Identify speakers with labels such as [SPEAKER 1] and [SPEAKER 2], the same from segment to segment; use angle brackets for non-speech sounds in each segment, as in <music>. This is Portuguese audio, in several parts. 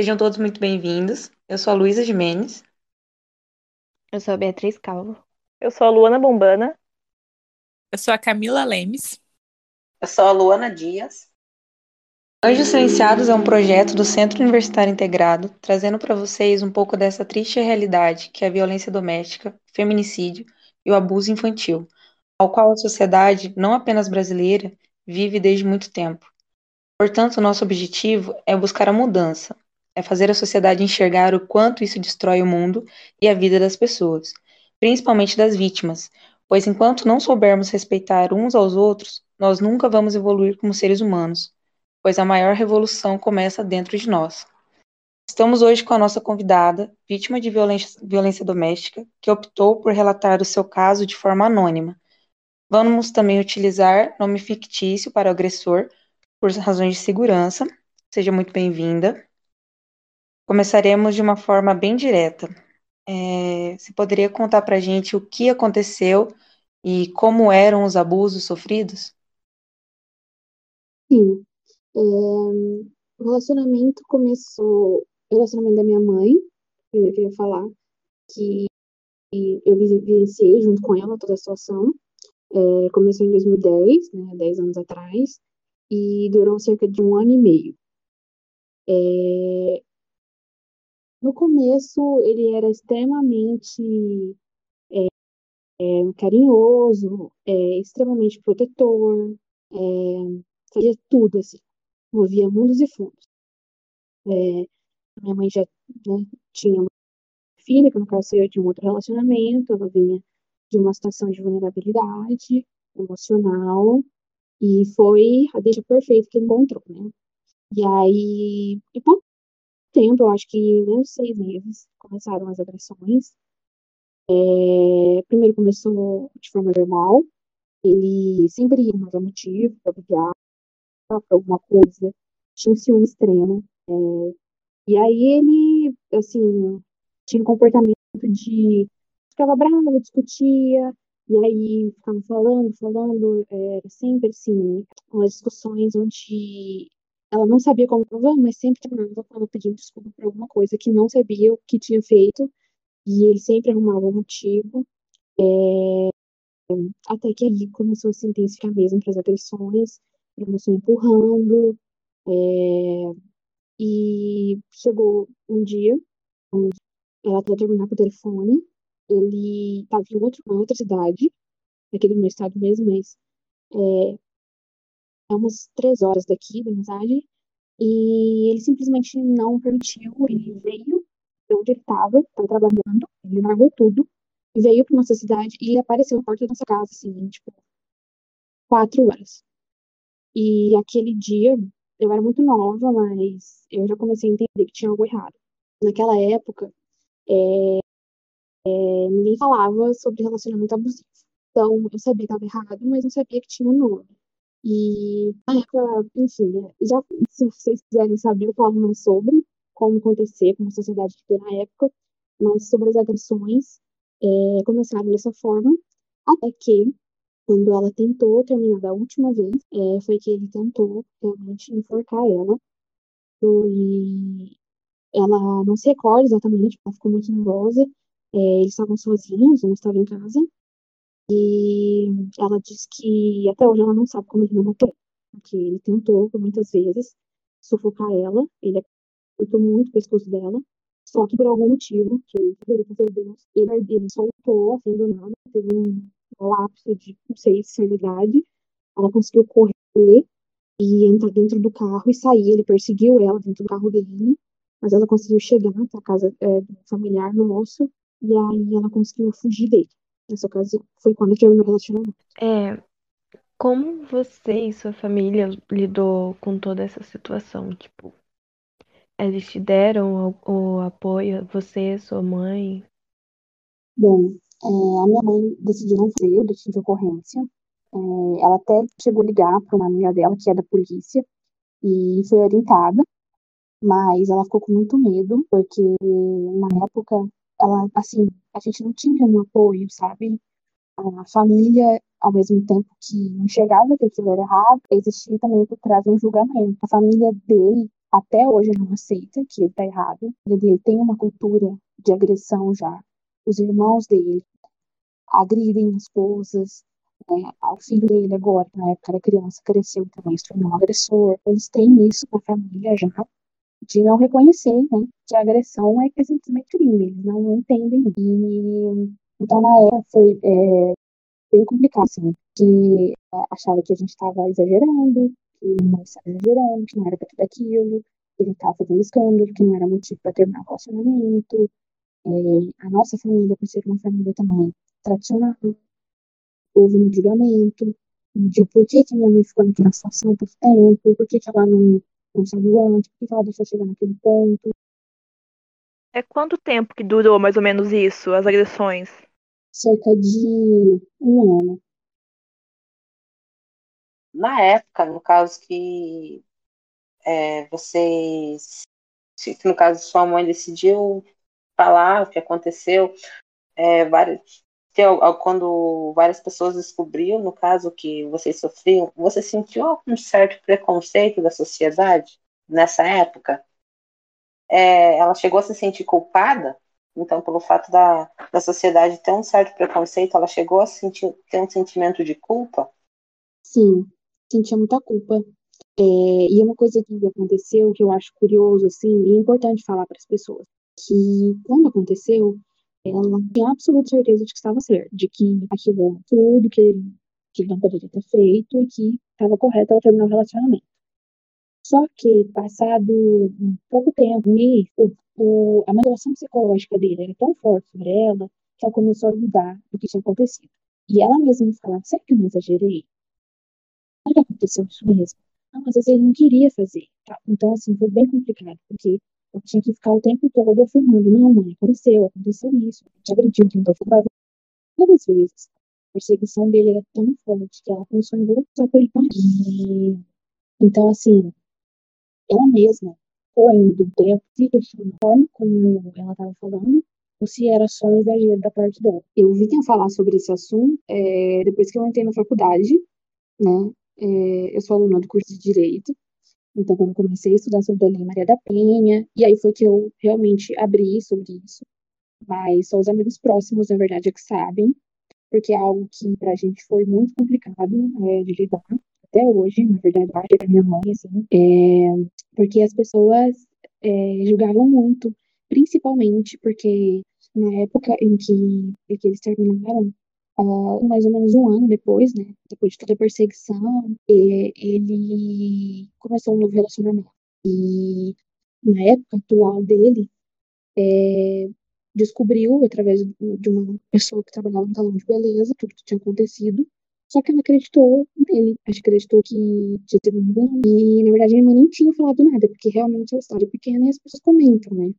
[SPEAKER 1] Sejam todos muito bem-vindos. Eu sou a Luísa Jimenez.
[SPEAKER 2] Eu sou a Beatriz Calvo.
[SPEAKER 3] Eu sou a Luana Bombana.
[SPEAKER 4] Eu sou a Camila Lemes.
[SPEAKER 5] Eu sou a Luana Dias.
[SPEAKER 1] Anjos Silenciados é um projeto do Centro Universitário Integrado, trazendo para vocês um pouco dessa triste realidade que é a violência doméstica, o feminicídio e o abuso infantil, ao qual a sociedade, não apenas brasileira, vive desde muito tempo. Portanto, nosso objetivo é buscar a mudança, é fazer a sociedade enxergar o quanto isso destrói o mundo e a vida das pessoas, principalmente das vítimas, pois enquanto não soubermos respeitar uns aos outros, nós nunca vamos evoluir como seres humanos pois a maior revolução começa dentro de nós. Estamos hoje com a nossa convidada, vítima de violência, violência doméstica, que optou por relatar o seu caso de forma anônima. Vamos também utilizar nome fictício para o agressor, por razões de segurança. Seja muito bem-vinda. Começaremos de uma forma bem direta. É, você poderia contar para a gente o que aconteceu e como eram os abusos sofridos?
[SPEAKER 6] Sim. É, o relacionamento começou, o relacionamento da minha mãe, eu queria falar, que eu vivenciei junto com ela toda a situação. É, começou em 2010, né, 10 anos atrás, e durou cerca de um ano e meio. É, no começo, ele era extremamente é, é, carinhoso, é, extremamente protetor, é, fazia tudo assim movia mundos e fundos. É, minha mãe já né, tinha uma filha, que no caso saiu de um outro relacionamento, ela vinha de uma situação de vulnerabilidade emocional, e foi a deixa perfeita que ele encontrou, né? E aí, em pouco tempo, eu acho que em menos de seis meses, começaram as agressões. É, primeiro começou de forma normal, ele sempre arrumava motivo para brigar, para alguma coisa, tinha um ciúme extremo. É, e aí ele, assim, tinha um comportamento de ficava bravo, discutia, e aí ficava falando, falando, era sempre assim, umas discussões onde ela não sabia como provar, mas sempre terminava ela pedindo desculpa por alguma coisa que não sabia o que tinha feito, e ele sempre arrumava um motivo. É, até que ali começou a se intensificar mesmo para as agressões, começou empurrando, é, e chegou um dia, onde ela tentou terminar por telefone, ele estava em outro, uma outra cidade, do meu estado mesmo, mas é, é umas três horas daqui da mensagem, e ele simplesmente não permitiu, ele veio de onde ele estava, estava trabalhando, ele largou tudo, veio para nossa cidade e apareceu na porta da nossa casa, assim, tipo, quatro horas. E aquele dia, eu era muito nova, mas eu já comecei a entender que tinha algo errado. Naquela época, é, é, ninguém falava sobre relacionamento abusivo. Então, eu sabia que estava errado, mas não sabia que tinha nome. E na época, enfim, já, se vocês quiserem saber, eu falo mais sobre como acontecer, como a sociedade ficou na época, mas sobre as agressões, é, começaram dessa forma, até que quando ela tentou terminar da última vez, é, foi que ele tentou realmente enforcar ela. E ela não se recorda exatamente, ela ficou muito nervosa. É, eles estavam sozinhos, não estava em casa. E ela disse que até hoje ela não sabe como ele não matou. Porque ele tentou muitas vezes sufocar ela, ele apertou muito o pescoço dela. Só que por algum motivo, que ele Deus, ele, ele soltou, assim, do nada, teve um lapso de, não sei, sanidade, ela conseguiu correr e entrar dentro do carro e sair. Ele perseguiu ela dentro do carro dele, mas ela conseguiu chegar até a casa é, familiar nosso e aí ela conseguiu fugir dele. Nessa ocasião, foi quando terminou o relacionamento.
[SPEAKER 2] É, como você e sua família lidou com toda essa situação? Tipo, eles te deram o, o apoio, você, sua mãe?
[SPEAKER 6] Bom, é, a minha mãe decidiu não fazer o boletim de ocorrência. É, ela até chegou a ligar para uma amiga dela, que é da polícia, e foi orientada, mas ela ficou com muito medo, porque na época, ela, assim, a gente não tinha um apoio, sabe? A família, ao mesmo tempo que enxergava que aquilo era errado, existia também por trás um julgamento. A família dele até hoje não aceita que ele está errado. Ele tem uma cultura de agressão já. Os irmãos dele agridem esposas. Né? O filho dele agora, na época era criança, cresceu também, se tornou um agressor. Eles têm isso na família já, de não reconhecer né, que a agressão é, simplesmente crime, eles não entendem. E, então, na época, foi é, bem complicado, assim, que achava que a gente estava exagerando, que não estava exagerando, que não era para tudo aquilo, que ele estava fazendo escândalo, que não era motivo para terminar o relacionamento. É, a nossa família, por ser uma família também tradicional, houve um julgamento de por que, que minha mãe ficou naquela situação por tempo, por que, que ela não, não saiu antes, por que, que ela deixou chegar naquele ponto.
[SPEAKER 3] É quanto tempo que durou mais ou menos isso, as agressões?
[SPEAKER 6] Cerca de um ano.
[SPEAKER 5] Na época, no caso que é, vocês, no caso sua mãe decidiu falar o que aconteceu, é, várias, quando várias pessoas descobriram, no caso, que vocês sofriam, você sentiu algum certo preconceito da sociedade nessa época? É, ela chegou a se sentir culpada? Então, pelo fato da, da sociedade ter um certo preconceito, ela chegou a sentir, ter um sentimento de culpa?
[SPEAKER 6] Sim, sentia muita culpa. É, e uma coisa que aconteceu, que eu acho curioso, assim, e importante falar para as pessoas, que quando aconteceu, ela tinha absoluta certeza de que estava certo, de que aquilo era tudo que ele, que ele não poderia ter feito e que estava correto ela terminar o relacionamento. Só que, passado um pouco tempo, o, o, a manipulação psicológica dele era tão forte sobre ela que ela começou a duvidar do que tinha acontecido. E ela mesma me falava, será que eu não exagerei? Será que aconteceu isso mesmo? Não, às vezes ele não queria fazer. Tá? Então, assim, foi bem complicado, porque eu tinha que ficar o tempo todo afirmando, não, mãe, aconteceu, aconteceu isso, te agrediu, tentou fugir várias vezes. A perseguição dele era tão forte que ela começou a voltar para ele parir. Então, assim, ela mesma, foi do tempo, se questionou a forma como ela estava falando, ou se era só um exagero da parte dela. Eu vinha falar sobre esse assunto é, depois que eu entrei na faculdade, né? É, eu sou aluna do curso de Direito, então, quando comecei a estudar sobre a Lei Maria da Penha, e aí foi que eu realmente abri sobre isso. Mas só os amigos próximos, na verdade, é que sabem, porque é algo que pra gente foi muito complicado é, de lidar até hoje, na verdade, para minha mãe, assim, é, porque as pessoas é, julgavam muito, principalmente porque na época em que, em que eles terminaram, uh, mais ou menos um ano depois, né, depois de toda a perseguição, ele começou um novo relacionamento. E na época atual dele, é, descobriu, através de uma pessoa que trabalhava no salão de beleza, tudo que tinha acontecido. Só que ela acreditou nele, acreditou que tinha sido um engano. E, na verdade, minha mãe nem tinha falado nada, porque realmente a história é pequena e as pessoas comentam, né?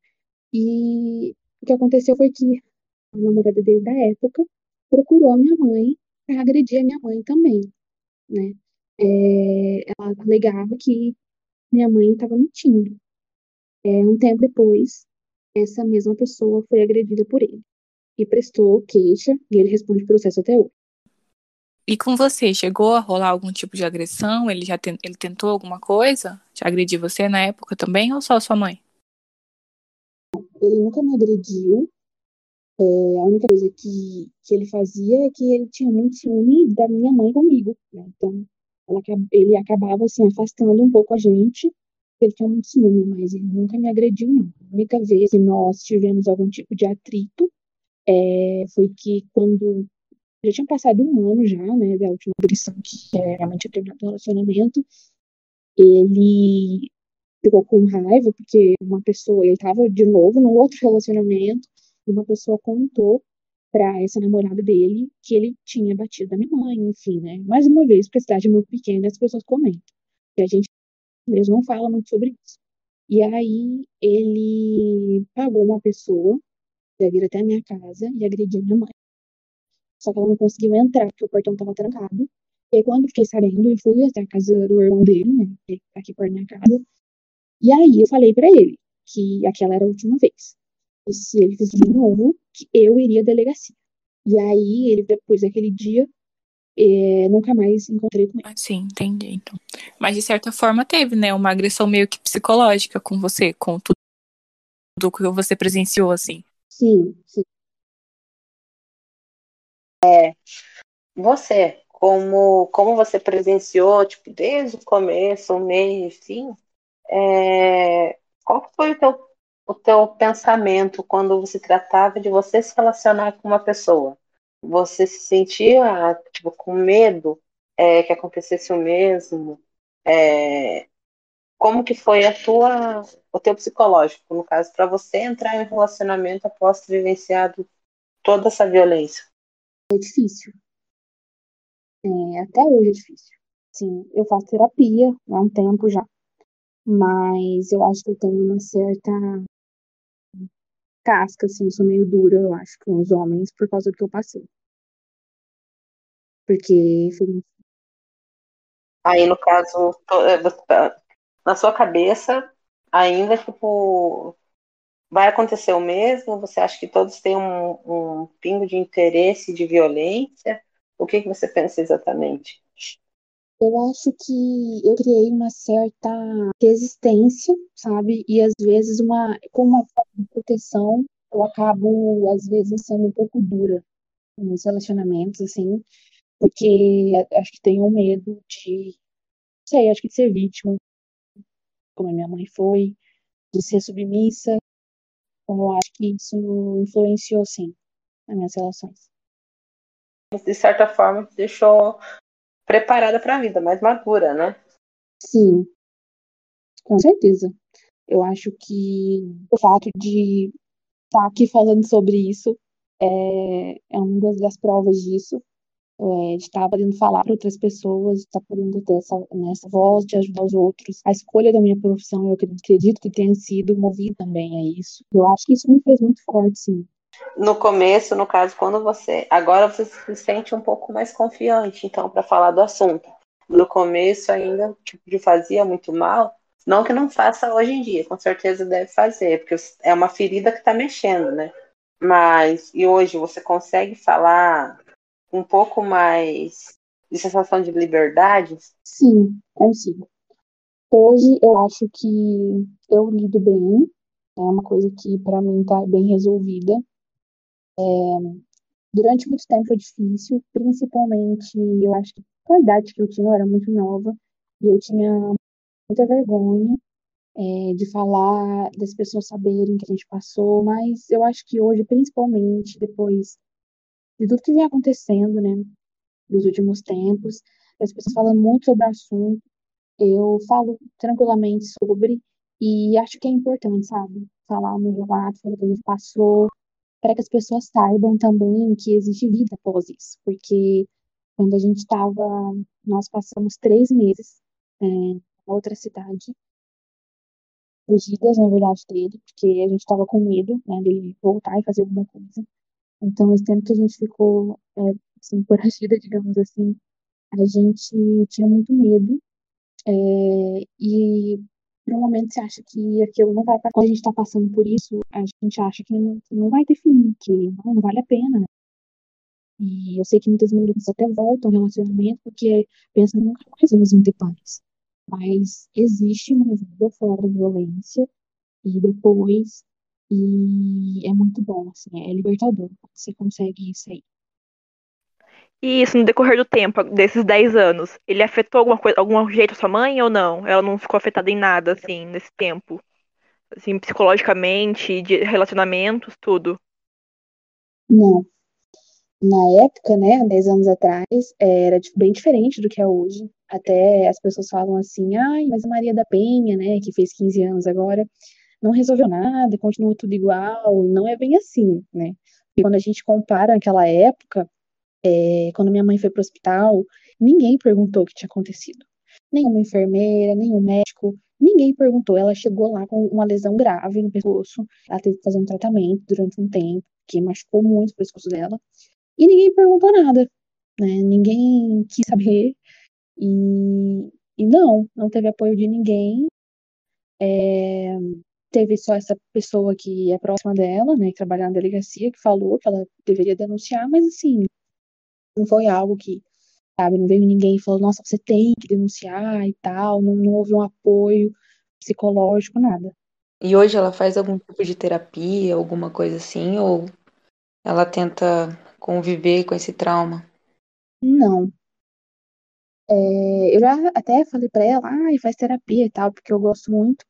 [SPEAKER 6] E o que aconteceu foi que a namorada dele da época procurou a minha mãe para agredir a minha mãe também, né? É, ela alegava que minha mãe estava mentindo. É, um tempo depois, essa mesma pessoa foi agredida por ele e prestou queixa e ele responde processo até hoje.
[SPEAKER 4] E com você, chegou a rolar algum tipo de agressão? Ele já ten... ele tentou alguma coisa? Já agrediu você na época também ou só sua mãe?
[SPEAKER 6] Ele nunca me agrediu, é, a única coisa que, que ele fazia é que ele tinha muito ciúme da minha mãe comigo, né? Então, ela, ele acabava, assim, afastando um pouco a gente, ele tinha muito ciúme, mas ele nunca me agrediu, não. A única vez que nós tivemos algum tipo de atrito é, foi que quando já tinha passado um ano já, né, da última agressão que é, realmente tinha terminado o relacionamento, ele ficou com raiva porque uma pessoa, ele estava de novo num outro relacionamento, uma pessoa contou para essa namorada dele que ele tinha batido a minha mãe, enfim, né? Mais uma vez, porque a cidade é muito pequena, as pessoas comentam. E a gente mesmo não fala muito sobre isso. E aí ele pagou uma pessoa para vir até a minha casa e agredir a minha mãe. Só que ela não conseguiu entrar, porque o portão estava trancado. E aí, quando eu fiquei sabendo, eu fui até a casa do irmão dele, né? Aqui da minha casa. E aí eu falei para ele que aquela era a última vez e se ele fizesse de novo, que eu iria à delegacia. E aí, ele, depois daquele dia, é, nunca mais encontrei com ele.
[SPEAKER 4] Ah, sim, entendi. Então. Mas de certa forma teve, né? Uma agressão meio que psicológica com você, com tudo, que você presenciou, assim.
[SPEAKER 6] Sim, sim.
[SPEAKER 5] Você, como, como você presenciou, tipo, desde o começo, o meio e fim, é, qual foi o teu, o teu pensamento quando você tratava de você se relacionar com uma pessoa? Você se sentia, tipo, com medo é, que acontecesse o mesmo? É, como que foi a tua, o teu psicológico, no caso, para você entrar em relacionamento após ter vivenciado toda essa violência?
[SPEAKER 6] É difícil. É, até hoje é difícil. Sim, eu faço terapia há um tempo já, mas eu acho que eu tenho uma certa casca, assim, eu sou meio dura, eu acho, com os homens por causa do que eu passei. Porque foi
[SPEAKER 5] Aí, no caso, tá- na sua cabeça, ainda, tipo, vai acontecer o mesmo? Você acha que todos têm um, um pingo de interesse de violência? O que que você pensa exatamente?
[SPEAKER 6] Eu acho que eu criei uma certa resistência, sabe? E às vezes uma, com uma falta de proteção, eu acabo às vezes sendo um pouco dura nos relacionamentos, assim, porque acho que tenho medo de, não sei, acho que de ser vítima, como a minha mãe foi, de ser submissa. Então, eu acho que isso influenciou, sim, nas minhas relações.
[SPEAKER 5] De certa forma, deixou preparada para a vida, mais madura, né?
[SPEAKER 6] Sim, com certeza. Eu acho que o fato de estar aqui falando sobre isso é, é uma das provas disso, é, de estar podendo falar para outras pessoas, de estar podendo ter essa, nessa voz de ajudar os outros. A escolha da minha profissão, eu acredito que tenha sido movida também a isso. Eu acho que isso me fez muito forte, sim.
[SPEAKER 5] No começo, no caso, quando você. Agora você se sente um pouco mais confiante, então, para falar do assunto. No começo, ainda tipo, te fazia muito mal. Não que não faça hoje em dia, com certeza deve fazer, porque é uma ferida que está mexendo, né? Mas, e hoje você consegue falar um pouco mais de sensação de liberdade?
[SPEAKER 6] Sim, consigo. Hoje eu acho que eu lido bem, é uma coisa que para mim tá bem resolvida. É, durante muito tempo foi difícil, principalmente eu acho que com a idade que eu tinha, eu era muito nova e eu tinha muita vergonha é, de falar, das pessoas saberem que a gente passou, mas eu acho que hoje, principalmente depois de tudo que vem acontecendo, né, nos últimos tempos, as pessoas falam muito sobre o assunto, eu falo tranquilamente sobre e acho que é importante, sabe? Falar o meu relato, falar o que a gente passou, para que as pessoas saibam também que existe vida após isso, porque quando a gente estava, nós passamos três meses é, em outra cidade, fugidas, na verdade, dele, porque a gente estava com medo, né, dele voltar e fazer alguma coisa. Então, esse tempo que a gente ficou, é, assim, <laughs> foragida, digamos assim, a gente tinha muito medo, é, e por momento você acha que aquilo não vai passar. Quando a gente está passando por isso, a gente acha que não, não vai ter fim, que não, não vale a pena. E eu sei que muitas mulheres até voltam ao relacionamento porque pensam nunca mais elas vão ter paz. Mas existe uma vida fora da violência e depois, e é muito bom, assim, é libertador. Você consegue sair.
[SPEAKER 3] E isso no decorrer do tempo, desses 10 anos, ele afetou alguma coisa, algum jeito a sua mãe ou não? Ela não ficou afetada em nada, assim, nesse tempo? Assim, psicologicamente, de relacionamentos, tudo.
[SPEAKER 6] Não. Na época, né, há 10 anos atrás, era tipo, bem diferente do que é hoje. Até as pessoas falam assim, ai, mas a Maria da Penha, né, que fez 15 anos agora, não resolveu nada, continua tudo igual. Não é bem assim, né? E quando a gente compara aquela época, é, quando minha mãe foi para o hospital, ninguém perguntou o que tinha acontecido. Nenhuma enfermeira, nenhum médico, ninguém perguntou. Ela chegou lá com uma lesão grave no pescoço, ela teve que fazer um tratamento durante um tempo, que machucou muito o pescoço dela, e ninguém perguntou nada, né? Ninguém quis saber, e, e não, não teve apoio de ninguém. É, teve só essa pessoa que é próxima dela, né, que trabalha na delegacia, que falou que ela deveria denunciar, mas assim, não foi algo que sabe? Não veio ninguém e falou, nossa, você tem que denunciar e tal, não, não houve um apoio psicológico, nada.
[SPEAKER 1] E hoje ela faz algum tipo de terapia, alguma coisa assim, ou ela tenta conviver com esse trauma?
[SPEAKER 6] Não. É, eu já até falei pra ela, ai, faz terapia e tal, porque eu gosto muito.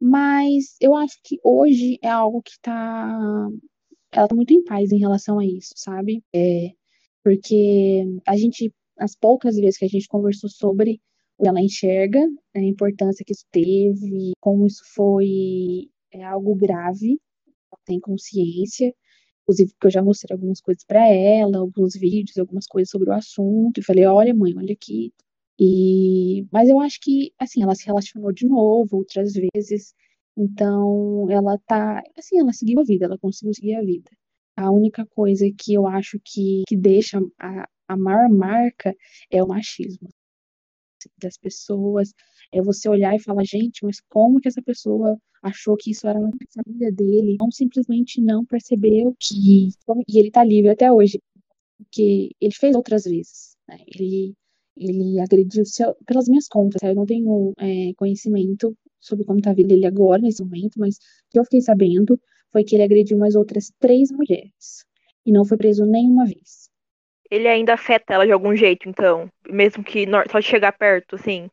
[SPEAKER 6] Mas eu acho que hoje é algo que tá. Ela tá muito em paz em relação a isso, sabe? É, porque a gente, as poucas vezes que a gente conversou sobre, ela enxerga a importância que isso teve, como isso foi é, algo grave, ela tem consciência. Inclusive, porque eu já mostrei algumas coisas para ela, alguns vídeos, algumas coisas sobre o assunto, e falei: olha, mãe, olha aqui. E, mas eu acho que, assim, ela se relacionou de novo outras vezes, então ela tá, assim, ela seguiu a vida, ela conseguiu seguir a vida. A única coisa que eu acho que, que deixa a, a maior marca é o machismo das pessoas, é você olhar e falar, gente, mas como que essa pessoa achou que isso era na família dele? Não simplesmente não percebeu que. E ele tá livre até hoje, porque ele fez outras vezes. Né? Ele, ele agrediu, pelas minhas contas, eu não tenho é, conhecimento sobre como tá a vida dele agora, nesse momento, mas que eu fiquei sabendo foi que ele agrediu mais outras três mulheres. E não foi preso nenhuma vez.
[SPEAKER 3] Ele ainda afeta ela de algum jeito, então? Mesmo que só chegar perto, assim?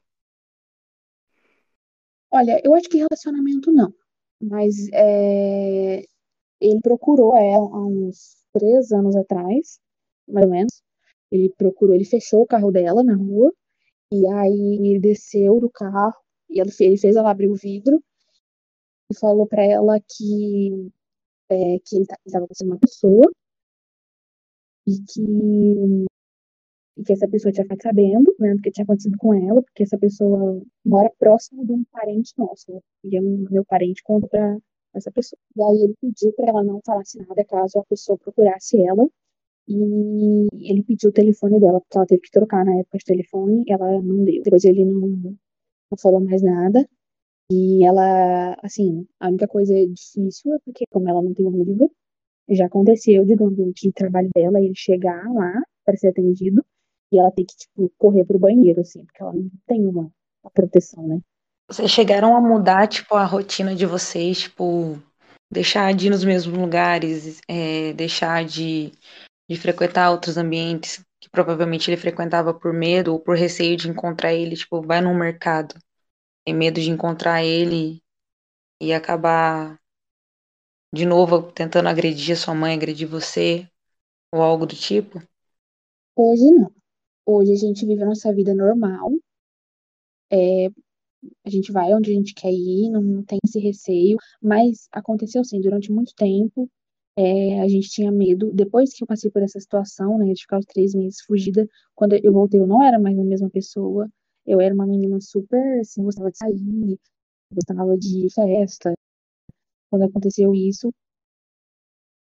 [SPEAKER 6] Olha, eu acho que relacionamento não. Mas é, ele procurou ela há uns três anos atrás, mais ou menos. Ele procurou, ele fechou o carro dela na rua, e aí ele desceu do carro, e ele fez ela abrir o vidro, e falou para ela que, é, que ele estava com uma pessoa, e que e que essa pessoa tinha ficado sabendo, né, do que tinha acontecido com ela, porque essa pessoa mora próximo de um parente nosso, né, e um, meu parente conta pra essa pessoa. E aí ele pediu para ela não falasse nada caso a pessoa procurasse ela, e ele pediu o telefone dela, porque ela teve que trocar na época de telefone, ela não deu. Depois ele não, não falou mais nada, e ela, assim, a única coisa difícil é porque, como ela não tem um livro, já aconteceu de no ambiente de trabalho dela ele chegar lá para ser atendido e ela tem que, tipo, correr pro banheiro, assim, porque ela não tem uma, uma proteção, né?
[SPEAKER 1] Vocês chegaram a mudar, tipo, a rotina de vocês, tipo, deixar de ir nos mesmos lugares, é, deixar de, de frequentar outros ambientes que provavelmente ele frequentava por medo ou por receio de encontrar ele, tipo, vai num mercado, tem medo de encontrar ele e acabar de novo tentando agredir a sua mãe, agredir você, ou algo do tipo?
[SPEAKER 6] Hoje não. Hoje a gente vive a nossa vida normal. É, a gente vai onde a gente quer ir, não tem esse receio. Mas aconteceu assim, durante muito tempo, é, a gente tinha medo. Depois que eu passei por essa situação, né, de ficar os três meses fugida, quando eu voltei, eu não era mais a mesma pessoa. Eu era uma menina super, assim, gostava de sair, gostava de festa. Quando aconteceu isso,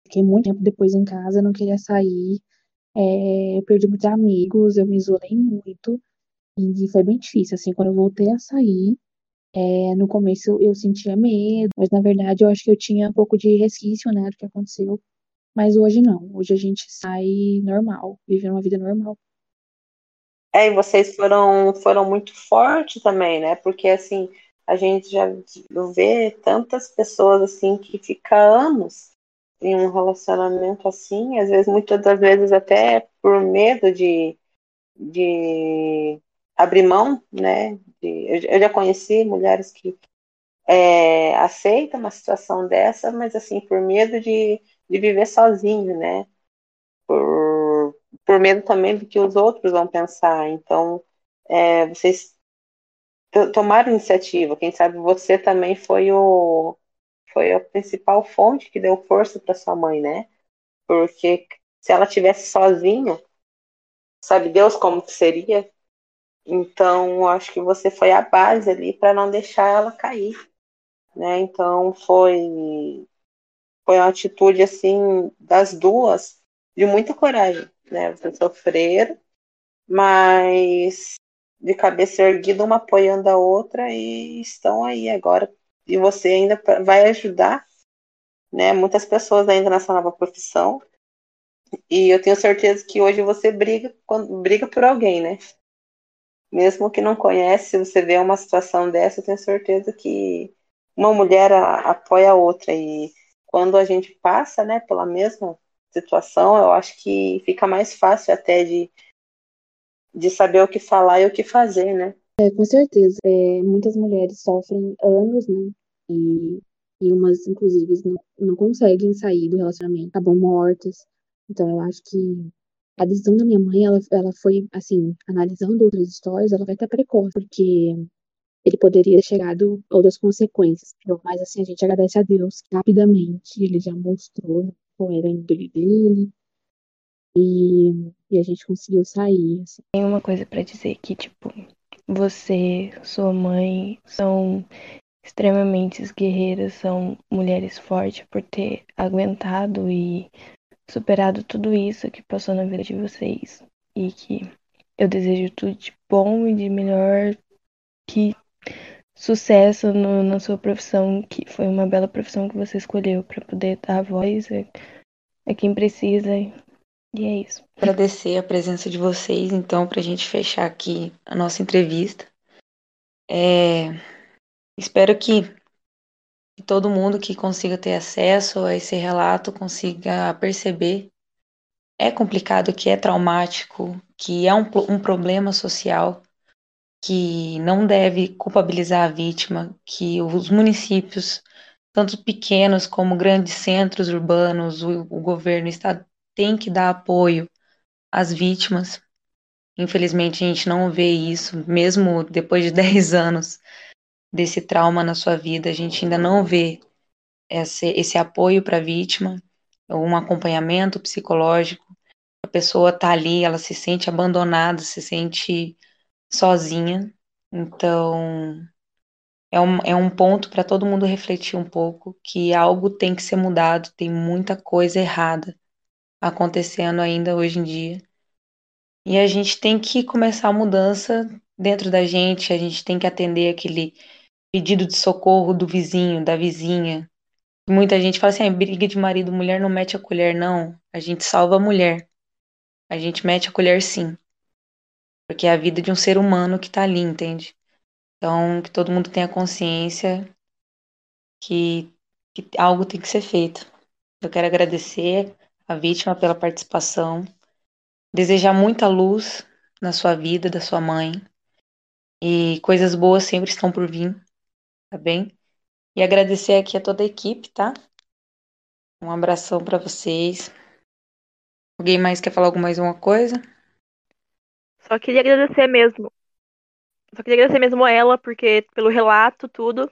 [SPEAKER 6] fiquei muito tempo depois em casa, não queria sair. É, eu perdi muitos amigos, eu me isolei muito. E foi bem difícil, assim, quando eu voltei a sair, é, no começo eu sentia medo, mas na verdade eu acho que eu tinha um pouco de resquício, né, do que aconteceu. Mas hoje não, hoje a gente sai normal, vive uma vida normal.
[SPEAKER 5] É, e vocês foram, foram muito fortes também, né, porque assim, a gente já vê tantas pessoas assim que ficam anos em um relacionamento assim, às vezes, muitas das vezes até por medo de, de abrir mão, né? De, eu já conheci mulheres que é, aceitam uma situação dessa, mas assim, por medo de, de viver sozinho, né? Por, por medo também do que os outros vão pensar. Então, é, vocês tomaram iniciativa. Quem sabe você também foi o foi a principal fonte que deu força para sua mãe, né? Porque se ela tivesse sozinho, sabe Deus como que seria? Então, acho que você foi a base ali para não deixar ela cair, né? Então, foi foi uma atitude assim das duas de muita coragem, né? Vocês sofreram, mas de cabeça erguida, uma apoiando a outra e estão aí agora e você ainda vai ajudar né, muitas pessoas ainda nessa nova profissão. E eu tenho certeza que hoje você briga, quando, briga por alguém, né? Mesmo que não conhece, você vê uma situação dessa, eu tenho certeza que uma mulher apoia a outra. E quando a gente passa, né, pela mesma situação, eu acho que fica mais fácil até de, de saber o que falar e o que fazer, né?
[SPEAKER 6] É, com certeza. É, muitas mulheres sofrem anos, né? E, e umas, inclusive, não, não conseguem sair do relacionamento, acabam mortas. Então, eu acho que a decisão da minha mãe, ela, ela foi, assim, analisando outras histórias, ela vai estar precoce, porque ele poderia ter chegado a outras consequências. Mas, assim, a gente agradece a Deus que rapidamente ele já mostrou era a índole dele, e, e a gente conseguiu sair. Assim.
[SPEAKER 2] Tem uma coisa para dizer que, tipo, você, sua mãe são extremamente guerreiras, são mulheres fortes por ter aguentado e superado tudo isso que passou na vida de vocês. E que eu desejo tudo de bom e de melhor que sucesso no, na sua profissão, que foi uma bela profissão que você escolheu para poder dar voz a, a quem precisa e é isso.
[SPEAKER 1] Agradecer a presença de vocês, então, para a gente fechar aqui a nossa entrevista. É... Espero que, que todo mundo que consiga ter acesso a esse relato consiga perceber. É complicado, que é traumático, que é um, um problema social, que não deve culpabilizar a vítima, que os municípios, tanto pequenos como grandes centros urbanos, o, o governo, o Estado, tem que dar apoio às vítimas. Infelizmente, a gente não vê isso, mesmo depois de <laughs> 10 anos desse trauma na sua vida, a gente ainda não vê esse, esse apoio para a vítima, um acompanhamento psicológico. A pessoa está ali, ela se sente abandonada, se sente sozinha. Então, é um, é um ponto para todo mundo refletir um pouco que algo tem que ser mudado, tem muita coisa errada acontecendo ainda hoje em dia. E a gente tem que começar a mudança dentro da gente, a gente tem que atender aquele pedido de socorro do vizinho, da vizinha. Muita gente fala assim: ah, briga de marido, mulher não mete a colher, não. A gente salva a mulher. A gente mete a colher sim. Porque é a vida de um ser humano que tá ali, entende? Então, que todo mundo tenha consciência que, que algo tem que ser feito. Eu quero agradecer a vítima pela participação, desejar muita luz na sua vida, da sua mãe, e coisas boas sempre estão por vir, tá bem? E agradecer aqui a toda a equipe, tá? Um abração para vocês. Alguém mais quer falar alguma mais uma coisa?
[SPEAKER 3] Só queria agradecer mesmo. Só queria agradecer mesmo a ela, porque pelo relato, tudo,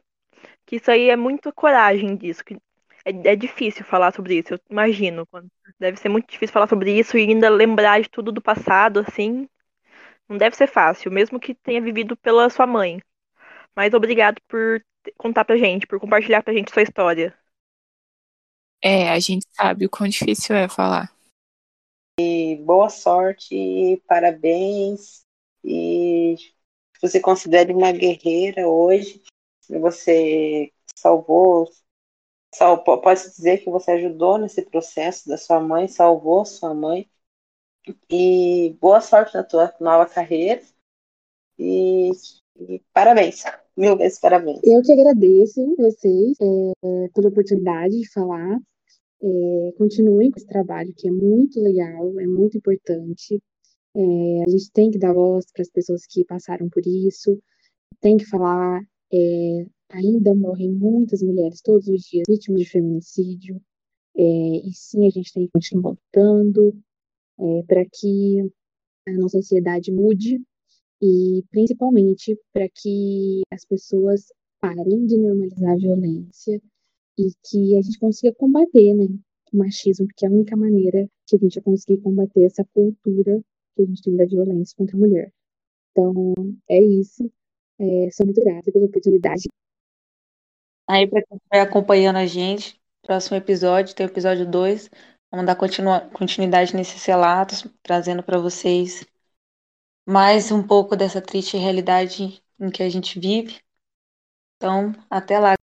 [SPEAKER 3] que isso aí é muito coragem disso. Que é, é difícil falar sobre isso, eu imagino. Deve ser muito difícil falar sobre isso e ainda lembrar de tudo do passado, assim. Não deve ser fácil, mesmo que tenha vivido pela sua mãe. Mas obrigado por contar pra gente, por compartilhar pra gente sua história.
[SPEAKER 4] É, a gente sabe o quão difícil é falar.
[SPEAKER 5] E boa sorte, parabéns. E você considere uma guerreira hoje. Você salvou Sal, pode dizer que você ajudou nesse processo da sua mãe, salvou sua mãe. E boa sorte na tua nova carreira. E, e parabéns, mil vezes parabéns.
[SPEAKER 6] Eu que agradeço vocês é, pela oportunidade de falar. É, continuem com esse trabalho que é muito legal, é muito importante. É, a gente tem que dar voz para as pessoas que passaram por isso, tem que falar, é, ainda morrem muitas mulheres todos os dias vítimas de feminicídio. É, e sim, a gente tem que continuar lutando é, para que a nossa sociedade mude e principalmente para que as pessoas parem de normalizar a violência e que a gente consiga combater né, o machismo, porque é a única maneira que a gente vai conseguir combater essa cultura que a gente tem da violência contra a mulher. Então, é isso. É, sou muito grata pela oportunidade.
[SPEAKER 1] Aí, para quem vai acompanhando a gente, próximo episódio, tem o episódio 2. Vamos dar continuidade nesses relatos, trazendo para vocês mais um pouco dessa triste realidade em que a gente vive. Então, até lá.